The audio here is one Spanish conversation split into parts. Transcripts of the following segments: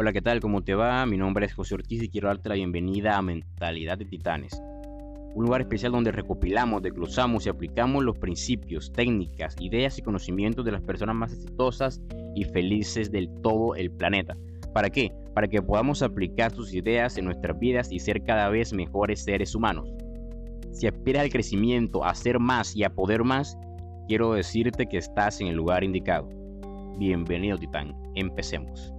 Hola, ¿qué tal? ¿Cómo te va? Mi nombre es José Ortiz y quiero darte la bienvenida a Mentalidad de Titanes, un lugar especial donde recopilamos, desglosamos y aplicamos los principios, técnicas, ideas y conocimientos de las personas más exitosas y felices del todo el planeta. ¿Para qué? Para que podamos aplicar sus ideas en nuestras vidas y ser cada vez mejores seres humanos. Si aspiras al crecimiento, a ser más y a poder más, quiero decirte que estás en el lugar indicado. Bienvenido Titán, empecemos.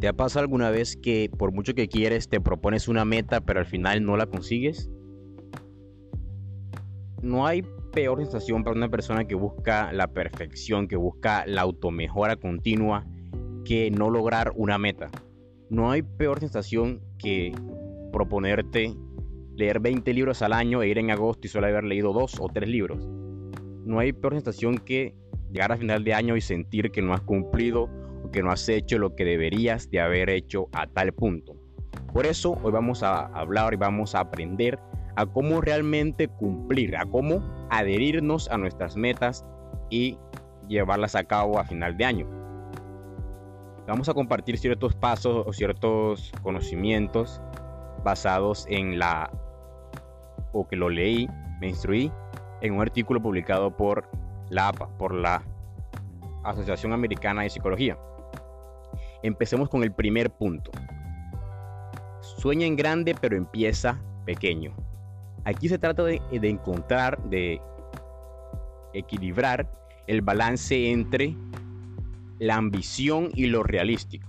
¿Te ha pasado alguna vez que por mucho que quieres te propones una meta pero al final no la consigues? No hay peor sensación para una persona que busca la perfección, que busca la automejora continua, que no lograr una meta. No hay peor sensación que proponerte leer 20 libros al año e ir en agosto y solo haber leído dos o tres libros. No hay peor sensación que llegar a final de año y sentir que no has cumplido que no has hecho lo que deberías de haber hecho a tal punto. Por eso hoy vamos a hablar y vamos a aprender a cómo realmente cumplir, a cómo adherirnos a nuestras metas y llevarlas a cabo a final de año. Vamos a compartir ciertos pasos o ciertos conocimientos basados en la o que lo leí, me instruí en un artículo publicado por la APA, por la Asociación Americana de Psicología. Empecemos con el primer punto. Sueña en grande pero empieza pequeño. Aquí se trata de, encontrar, de equilibrar el balance entre la ambición y lo realístico.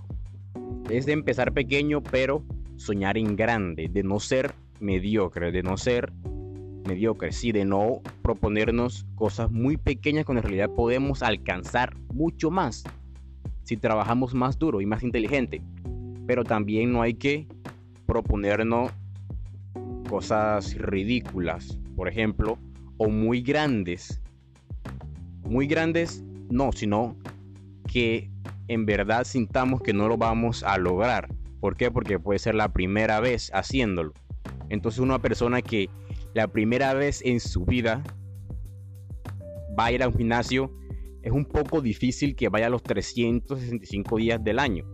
Es de empezar pequeño pero soñar en grande, de no ser mediocre, de no ser mediocre, sí, de no proponernos cosas muy pequeñas cuando en realidad podemos alcanzar mucho más si trabajamos más duro y más inteligente. Pero también no hay que proponernos cosas ridículas, por ejemplo, o muy grandes. Muy grandes, no, sino que en verdad sintamos que no lo vamos a lograr. ¿Por qué? Porque puede ser la primera vez haciéndolo. Entonces una persona que la primera vez en su vida va a ir a un gimnasio es un poco difícil que vaya a los 365 días del año.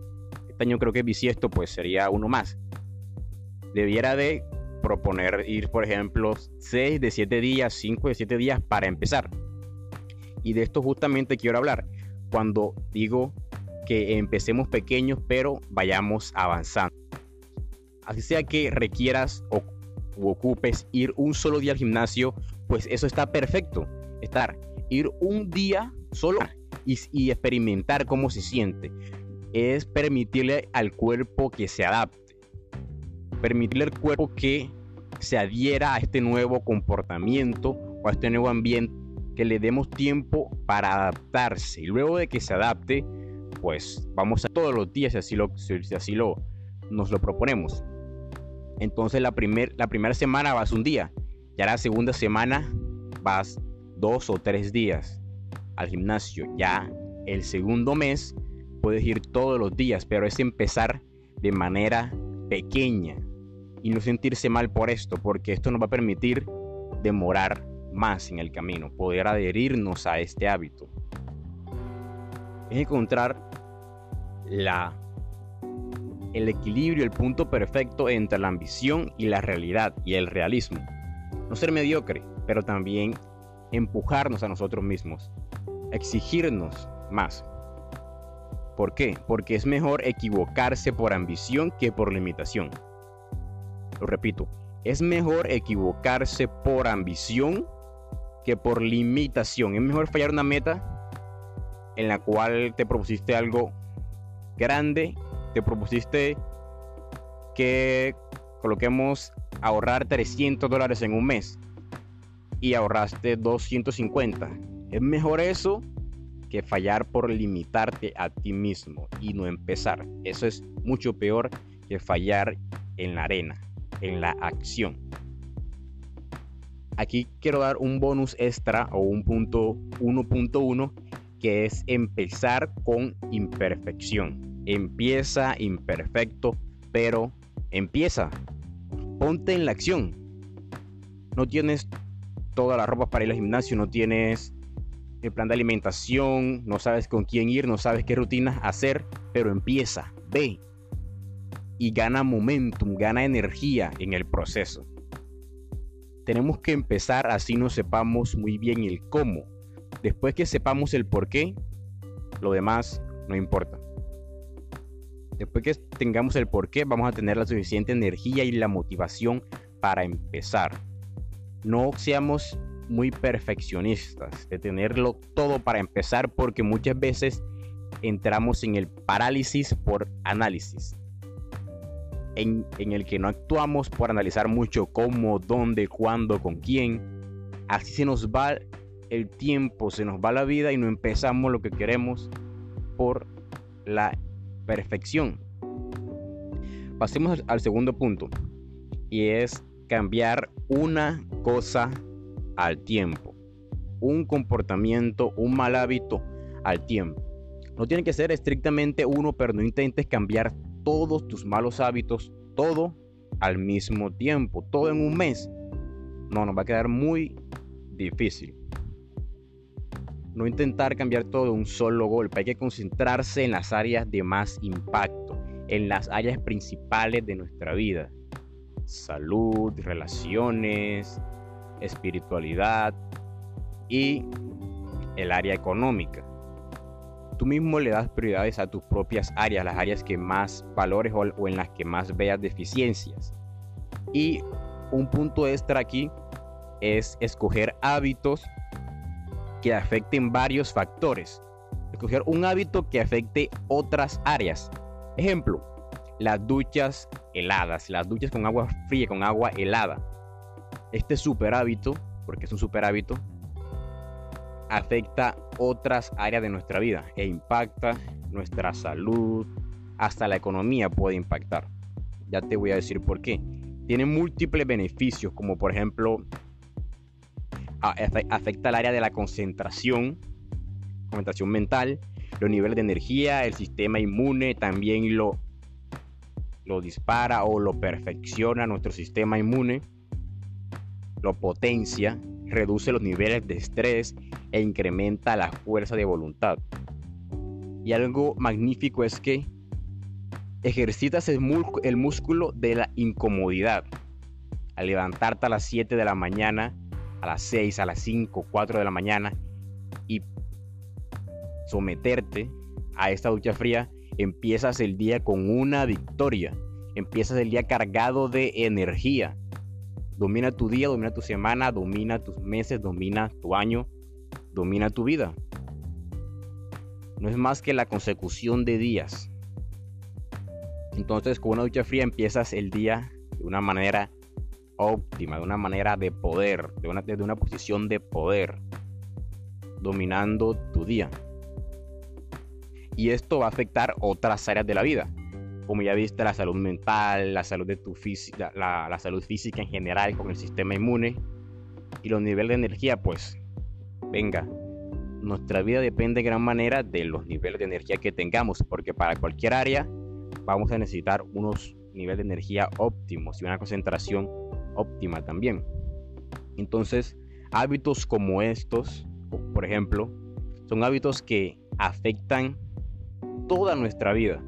Este año creo que bisiesto pues sería uno más. Debiera de proponer ir, por ejemplo, 6 de 7 días, 5 de 7 días para empezar. Y de esto justamente quiero hablar. Cuando digo que empecemos pequeños pero vayamos avanzando. Así sea que requieras o, ocupes ir un solo día al gimnasio, pues eso está perfecto. Estar, ir un día solo y, experimentar cómo se siente. Es permitirle al cuerpo que se adapte. Permitirle al cuerpo que se adhiera a este nuevo comportamiento o a este nuevo ambiente, que le demos tiempo para adaptarse. Y luego de que se adapte, pues vamos a todos los días si así lo, si así lo nos lo proponemos. Entonces la, primer, la primera semana vas un día, ya la segunda semana vas dos o tres días al gimnasio. Ya el segundo mes puedes ir todos los días, pero es empezar de manera pequeña y no sentirse mal por esto, porque esto nos va a permitir demorar más en el camino, poder adherirnos a este hábito. Es encontrar la el equilibrio, el punto perfecto entre la ambición y la realidad y el realismo. No ser mediocre, pero también empujarnos a nosotros mismos exigirnos más. ¿Por qué? Porque es mejor equivocarse por ambición que por limitación. Lo repito, es mejor equivocarse por ambición que por limitación. Es mejor fallar una meta en la cual te propusiste algo grande, te propusiste que coloquemos ahorrar 300 dólares en un mes y ahorraste 250 es mejor eso que fallar por limitarte a ti mismo y no empezar. Eso es mucho peor que fallar en la arena, en la acción. Aquí quiero dar un bonus extra o un punto 1.1 que es empezar con imperfección. Empieza imperfecto, pero empieza. Ponte en la acción. No tienes toda la ropa para ir al gimnasio, no tienes el plan de alimentación, no sabes con quién ir, no sabes qué rutinas hacer, pero empieza, ve y gana momentum, gana energía en el proceso. Tenemos que empezar así no sepamos muy bien el cómo. Después que sepamos el por qué, lo demás no importa. Después que tengamos el por qué, vamos a tener la suficiente energía y la motivación para empezar. No seamos muy perfeccionistas, de tenerlo todo para empezar, porque muchas veces entramos en el parálisis por análisis, en, en, el que no actuamos por analizar mucho cómo, dónde, cuándo, con quién. Así se nos va el tiempo, se nos va la vida y no empezamos lo que queremos por la perfección. Pasemos al segundo punto y es cambiar una cosa al tiempo. Un comportamiento, un mal hábito al tiempo. No tiene que ser estrictamente uno, pero no intentes cambiar todos tus malos hábitos, todo al mismo tiempo, todo en un mes. No, nos va a quedar muy difícil. No intentar cambiar todo de un solo golpe. Hay que concentrarse en las áreas de más impacto, en las áreas principales de nuestra vida. Salud, relaciones, espiritualidad y el área económica. Tú mismo le das prioridades a tus propias áreas, las áreas que más valores o, en las que más veas deficiencias. Y un punto extra aquí es escoger hábitos que afecten varios factores. Escoger un hábito que afecte otras áreas. Ejemplo, las duchas heladas, las duchas con agua fría, con agua helada este super hábito, porque es un super hábito, afecta otras áreas de nuestra vida e impacta nuestra salud, hasta la economía puede impactar. Ya te voy a decir por qué. Tiene múltiples beneficios, como por ejemplo, afecta el área de la concentración, concentración mental, los niveles de energía, el sistema inmune también lo, lo dispara o lo perfecciona nuestro sistema inmune lo potencia, reduce los niveles de estrés e incrementa la fuerza de voluntad. Y algo magnífico es que ejercitas el, músculo de la incomodidad. Al levantarte a las 7 de la mañana, a las 6, a las 5, 4 de la mañana y someterte a esta ducha fría, empiezas el día con una victoria. Empiezas el día cargado de energía, Domina tu día, domina tu semana, domina tus meses, domina tu año, domina tu vida. No es más que la consecución de días. Entonces con una ducha fría empiezas el día de una manera óptima, de una manera de poder, de una, de una posición de poder, dominando tu día. Y esto va a afectar otras áreas de la vida como ya viste, la salud mental, la salud de tu física, la, salud física en general con el sistema inmune y los niveles de energía, pues venga, nuestra vida depende de gran manera de los niveles de energía que tengamos, porque para cualquier área vamos a necesitar unos niveles de energía óptimos y una concentración óptima también. Entonces, hábitos como estos, por ejemplo, son hábitos que afectan toda nuestra vida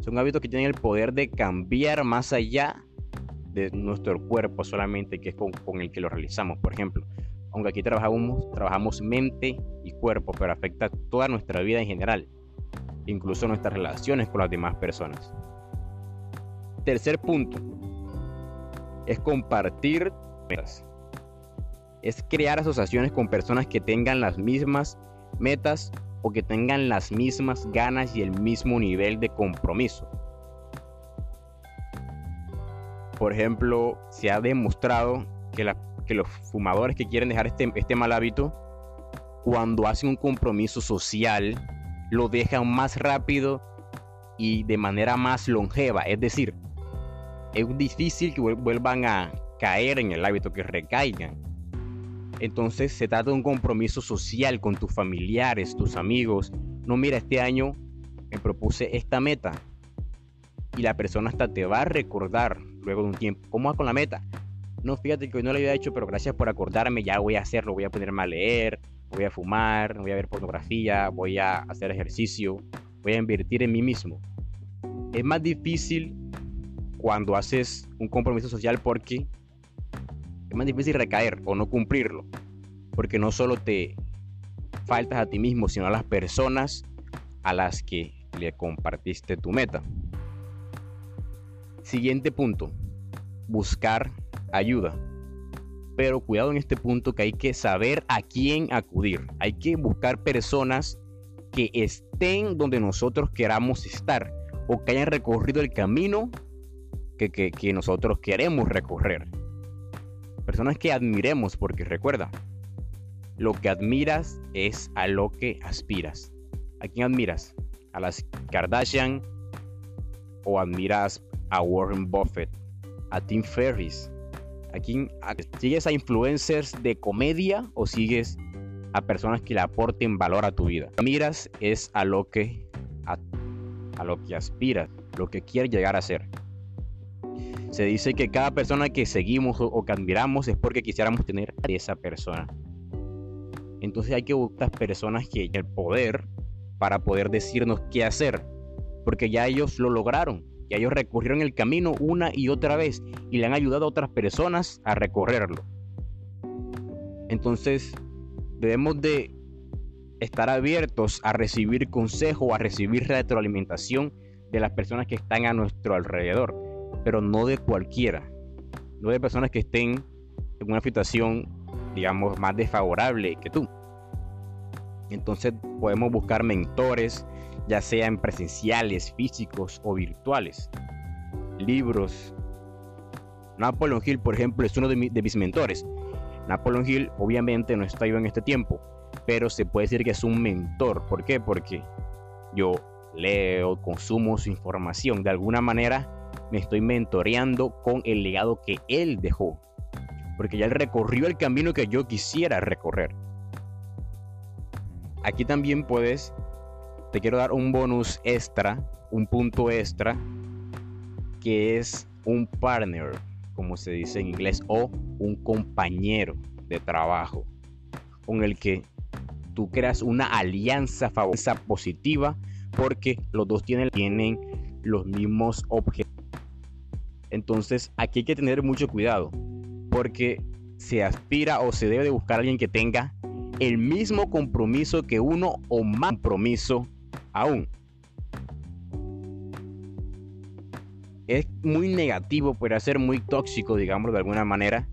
son hábitos que tienen el poder de cambiar más allá de nuestro cuerpo solamente, que es con, el que lo realizamos. Por ejemplo, aunque aquí trabajamos, trabajamos mente y cuerpo, pero afecta toda nuestra vida en general, incluso nuestras relaciones con las demás personas. Tercer punto es compartir metas. Es crear asociaciones con personas que tengan las mismas metas o que tengan las mismas ganas y el mismo nivel de compromiso. Por ejemplo, se ha demostrado que, los fumadores que quieren dejar este, este mal hábito, cuando hacen un compromiso social, lo dejan más rápido y de manera más longeva. Es decir, es difícil que vuelvan a caer en el hábito, que recaigan. Entonces se trata de un compromiso social con tus familiares, tus amigos. No, mira, este año me propuse esta meta. Y la persona hasta te va a recordar luego de un tiempo. ¿Cómo va con la meta? no, fíjate que hoy no lo había hecho, pero gracias por acordarme, ya voy a hacerlo, voy a ponerme a leer, voy a fumar, voy a ver pornografía, voy a hacer ejercicio, voy a invertir en mí mismo. Es más difícil cuando haces un compromiso social porque es más difícil recaer o no cumplirlo. Porque no solo te faltas a ti mismo, sino a las personas a las que le compartiste tu meta. Siguiente punto, buscar ayuda. Pero cuidado en este punto que hay que saber a quién acudir. Hay que buscar personas que estén donde nosotros queramos estar o que hayan recorrido el camino que, que nosotros queremos recorrer. Personas que admiremos porque recuerda, lo que admiras es a lo que aspiras. ¿A quién admiras? ¿A las Kardashian o admiras a Warren Buffett? ¿A Tim Ferriss? Aquí ¿Sigues a influencers de comedia o sigues a personas que le aporten valor a tu vida? Miras es a lo que a, lo que aspiras, lo que quieres llegar a ser. Se dice que cada persona que seguimos o, que admiramos es porque quisiéramos tener a esa persona. Entonces hay que buscar personas que el poder para poder decirnos qué hacer, porque ya ellos lo lograron y ellos recorrieron el camino una y otra vez y le han ayudado a otras personas a recorrerlo. Entonces, debemos de estar abiertos a recibir consejo, a recibir retroalimentación de las personas que están a nuestro alrededor, pero no de cualquiera, no de personas que estén en una situación, digamos, más desfavorable que tú. Entonces podemos buscar mentores, ya sean presenciales, físicos o virtuales. Libros. Napoleon Hill, por ejemplo, es uno de, mis mentores. Napoleon Hill obviamente no está yo en este tiempo, pero se puede decir que es un mentor. ¿Por qué? Porque yo leo, consumo su información. De alguna manera me estoy mentoreando con el legado que él dejó. Porque ya él recorrió el camino que yo quisiera recorrer. Aquí también puedes te quiero dar un bonus extra, un punto extra, que es un partner, como se dice en inglés, o un compañero de trabajo, con el que tú creas una alianza positiva, porque los dos tienen los mismos objetivos. Entonces aquí hay que tener mucho cuidado, porque se aspira o se debe de buscar a alguien que tenga el mismo compromiso que uno o más compromiso aún. Es muy negativo, puede ser muy tóxico, digamos de alguna manera,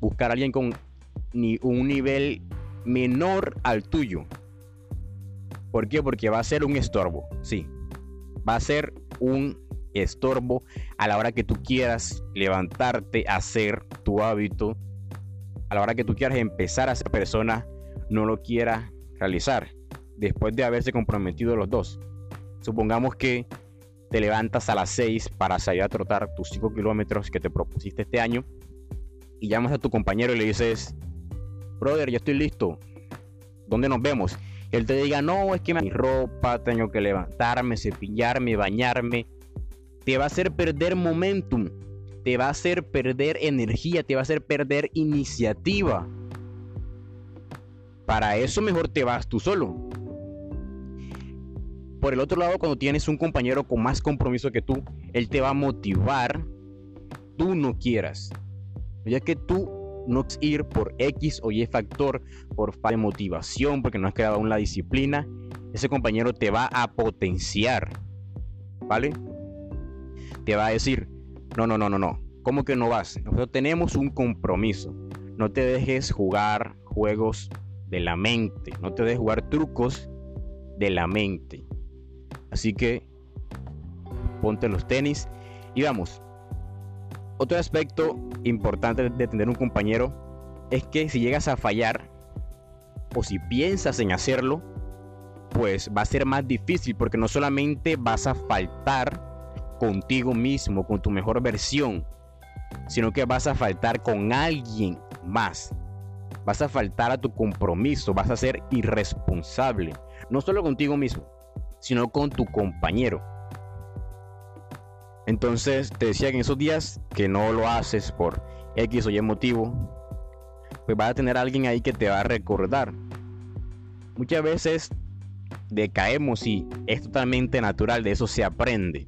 buscar a alguien con ni un nivel menor al tuyo. ¿Por qué? Porque va a ser un estorbo, sí. Va a ser un estorbo a la hora que tú quieras levantarte, hacer tu hábito, a la hora que tú quieras empezar a ser persona, no lo quiera realizar después de haberse comprometido los dos. Supongamos que te levantas a las 6 para salir a trotar tus 5 kilómetros que te propusiste este año y llamas a tu compañero y le dices, brother, ya estoy listo, ¿dónde nos vemos? Él te diga, no, es que mi ropa, tengo que levantarme, cepillarme, bañarme. Te va a hacer perder momentum, te va a hacer perder energía, te va a hacer perder iniciativa. Para eso mejor te vas tú solo. Por el otro lado, cuando tienes un compañero con más compromiso que tú, él te va a motivar, tú no quieras. Ya que tú no ir por X o Y factor, por falta de motivación, porque no has creado aún la disciplina, ese compañero te va a potenciar. ¿Vale? Te va a decir, no, no, no, no, no. ¿Cómo que no vas? Nosotros tenemos un compromiso. No te dejes jugar juegos de la mente. No te dejes jugar trucos de la mente. Así que ponte los tenis y vamos. Otro aspecto importante de tener un compañero es que si llegas a fallar o si piensas en hacerlo, pues va a ser más difícil porque no solamente vas a faltar contigo mismo, con tu mejor versión, sino que vas a faltar con alguien más. Vas a faltar a tu compromiso, vas a ser irresponsable, no solo contigo mismo, sino con tu compañero. Entonces te decía que en esos días que no lo haces por X o Y motivo, pues vas a tener alguien ahí que te va a recordar. Muchas veces decaemos y es totalmente natural, de eso se aprende.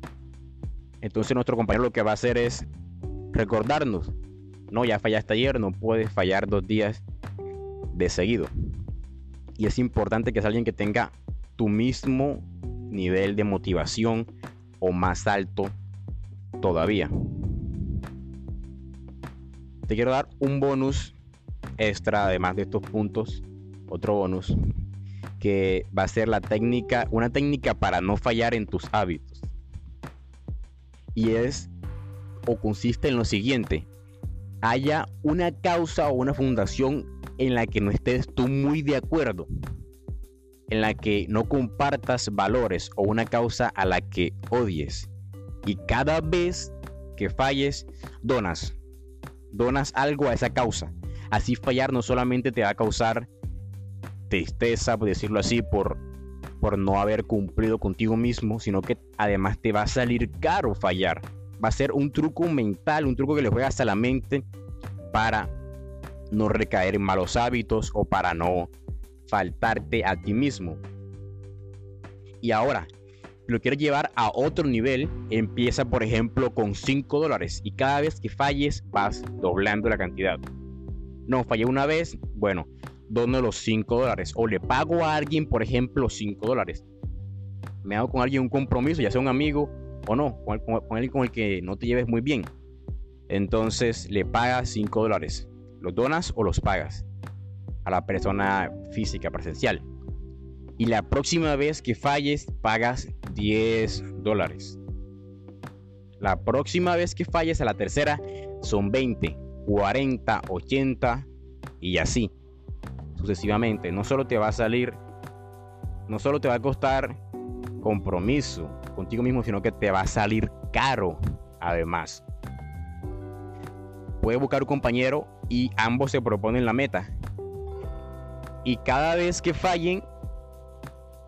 Entonces nuestro compañero lo que va a hacer es recordarnos, no, ya fallaste ayer, no puedes fallar dos días de seguido. Y es importante que es alguien que tenga tu mismo nivel de motivación o más alto todavía. Te quiero dar un bonus extra, además de estos puntos, otro bonus, que va a ser la técnica, una técnica para no fallar en tus hábitos. Y es o consiste en lo siguiente, haya una causa o una fundación en la que no estés tú muy de acuerdo, en la que no compartas valores o una causa a la que odies. Y cada vez que falles, donas, donas algo a esa causa. Así fallar no solamente te va a causar tristeza, por decirlo así, por, por no haber cumplido contigo mismo, sino que además te va a salir caro fallar va a ser un truco mental, un truco que le juegas a la mente para no recaer en malos hábitos o para no faltarte a ti mismo. Y ahora, lo quieres llevar a otro nivel, empieza por ejemplo con 5 dólares y cada vez que falles vas doblando la cantidad. No, fallé una vez, bueno, dono los 5 dólares o le pago a alguien por ejemplo 5 dólares. Me hago con alguien un compromiso, ya sea un amigo o no, con, alguien con el que no te lleves muy bien. Entonces le pagas 5 dólares. ¿Los donas o los pagas? A la persona física presencial. Y la próxima vez que falles, pagas 10 dólares. La próxima vez que falles a la tercera, son 20, 40, 80 y así. Sucesivamente. No solo te va a salir, no solo te va a costar compromiso contigo mismo, sino que te va a salir caro además. Puedes buscar un compañero y ambos se proponen la meta. Y cada vez que fallen,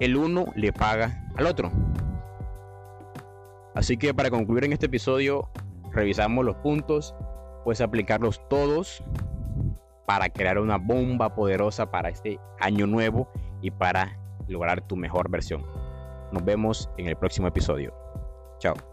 el uno le paga al otro. Así que para concluir en este episodio, revisamos los puntos, puedes aplicarlos todos para crear una bomba poderosa para este año nuevo y para lograr tu mejor versión. Nos vemos en el próximo episodio. Chao.